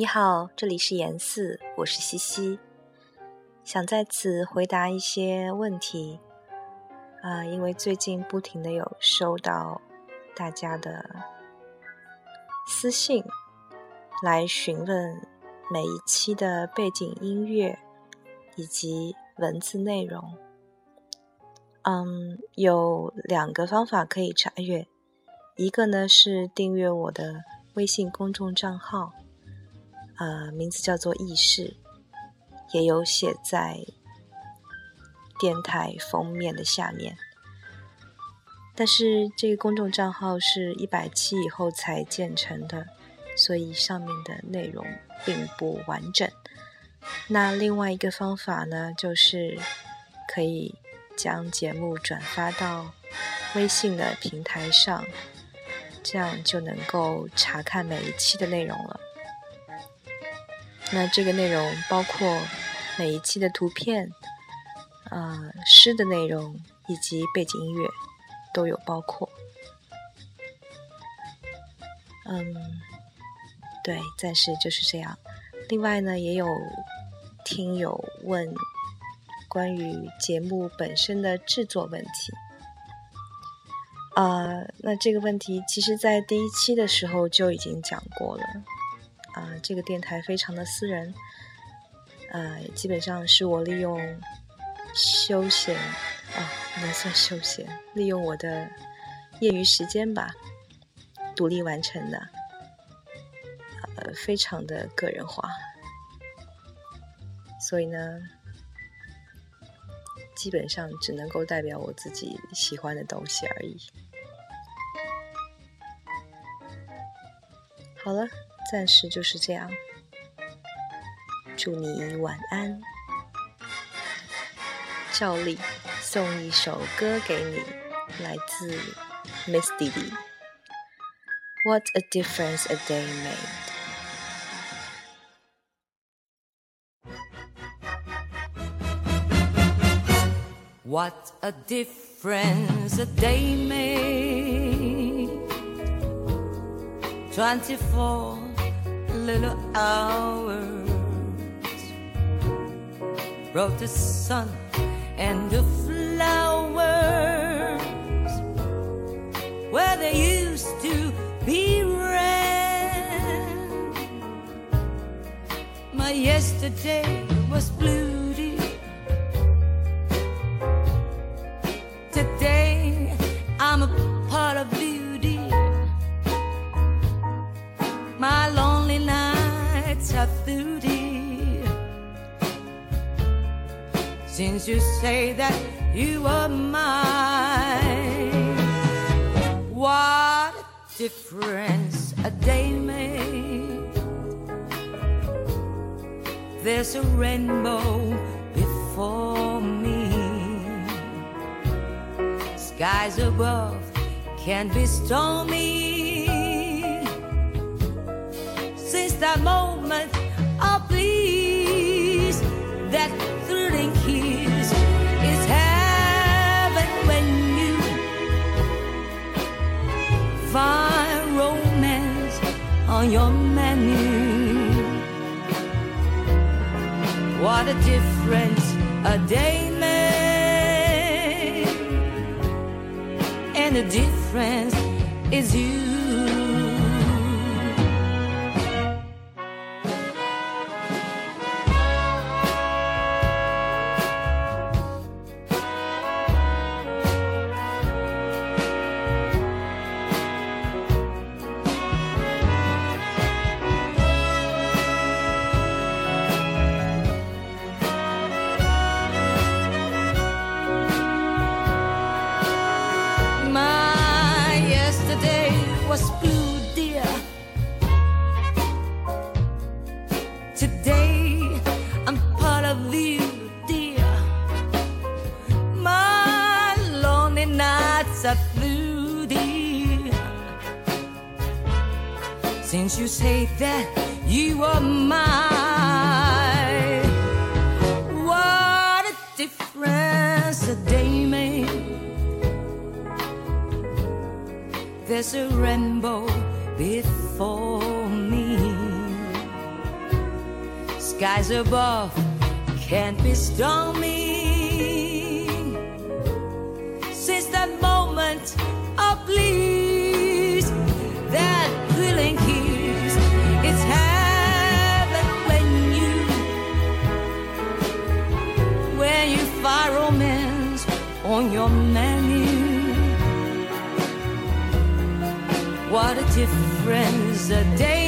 你好，这里是严四，我是西西，想在此回答一些问题啊，因为最近不停的有收到大家的私信来询问每一期的背景音乐以及文字内容。嗯，有两个方法可以查阅，一个呢是订阅我的微信公众账号，呃，名字叫做意识，也有写在电台封面的下面。但是这个公众账号是一百期以后才建成的，所以上面的内容并不完整。那另外一个方法呢，就是可以。将节目转发到微信的平台上，这样就能够查看每一期的内容了。那这个内容包括每一期的图片、呃诗的内容以及背景音乐都有包括。嗯，对，暂时就是这样。另外呢，也有听友问。关于节目本身的制作问题，啊，那这个问题其实，在第一期的时候就已经讲过了。啊，这个电台非常的私人，呃，基本上是我利用休闲，啊，不能算休闲，利用我的业余时间吧，独立完成的，呃，非常的个人化，所以呢。基本上只能够代表我自己喜欢的东西而已。好了，暂时就是这样。祝你晚安。照例送一首歌给你，来自 Miss Didi。What a difference a day made。What a difference a day made. Twenty-four little hours brought the sun and the flowers where there used to be rain. My yesterday was blue. Since you say that you are mine. What a difference a day made. There's a rainbow before me. Skies above can be stormy. Since that moment that thrilling kiss is heaven when you find romance on your menu. What a difference a day made, and the difference is you. Today I'm part of you, dear. My lonely nights are through, dear. Since you say that you are mine, what a difference a day makes. There's a rainbow before me skies above can't be stormy. Since that moment of bliss, that thrilling kiss, it's heaven when you, when you find romance on your menu. What a difference a day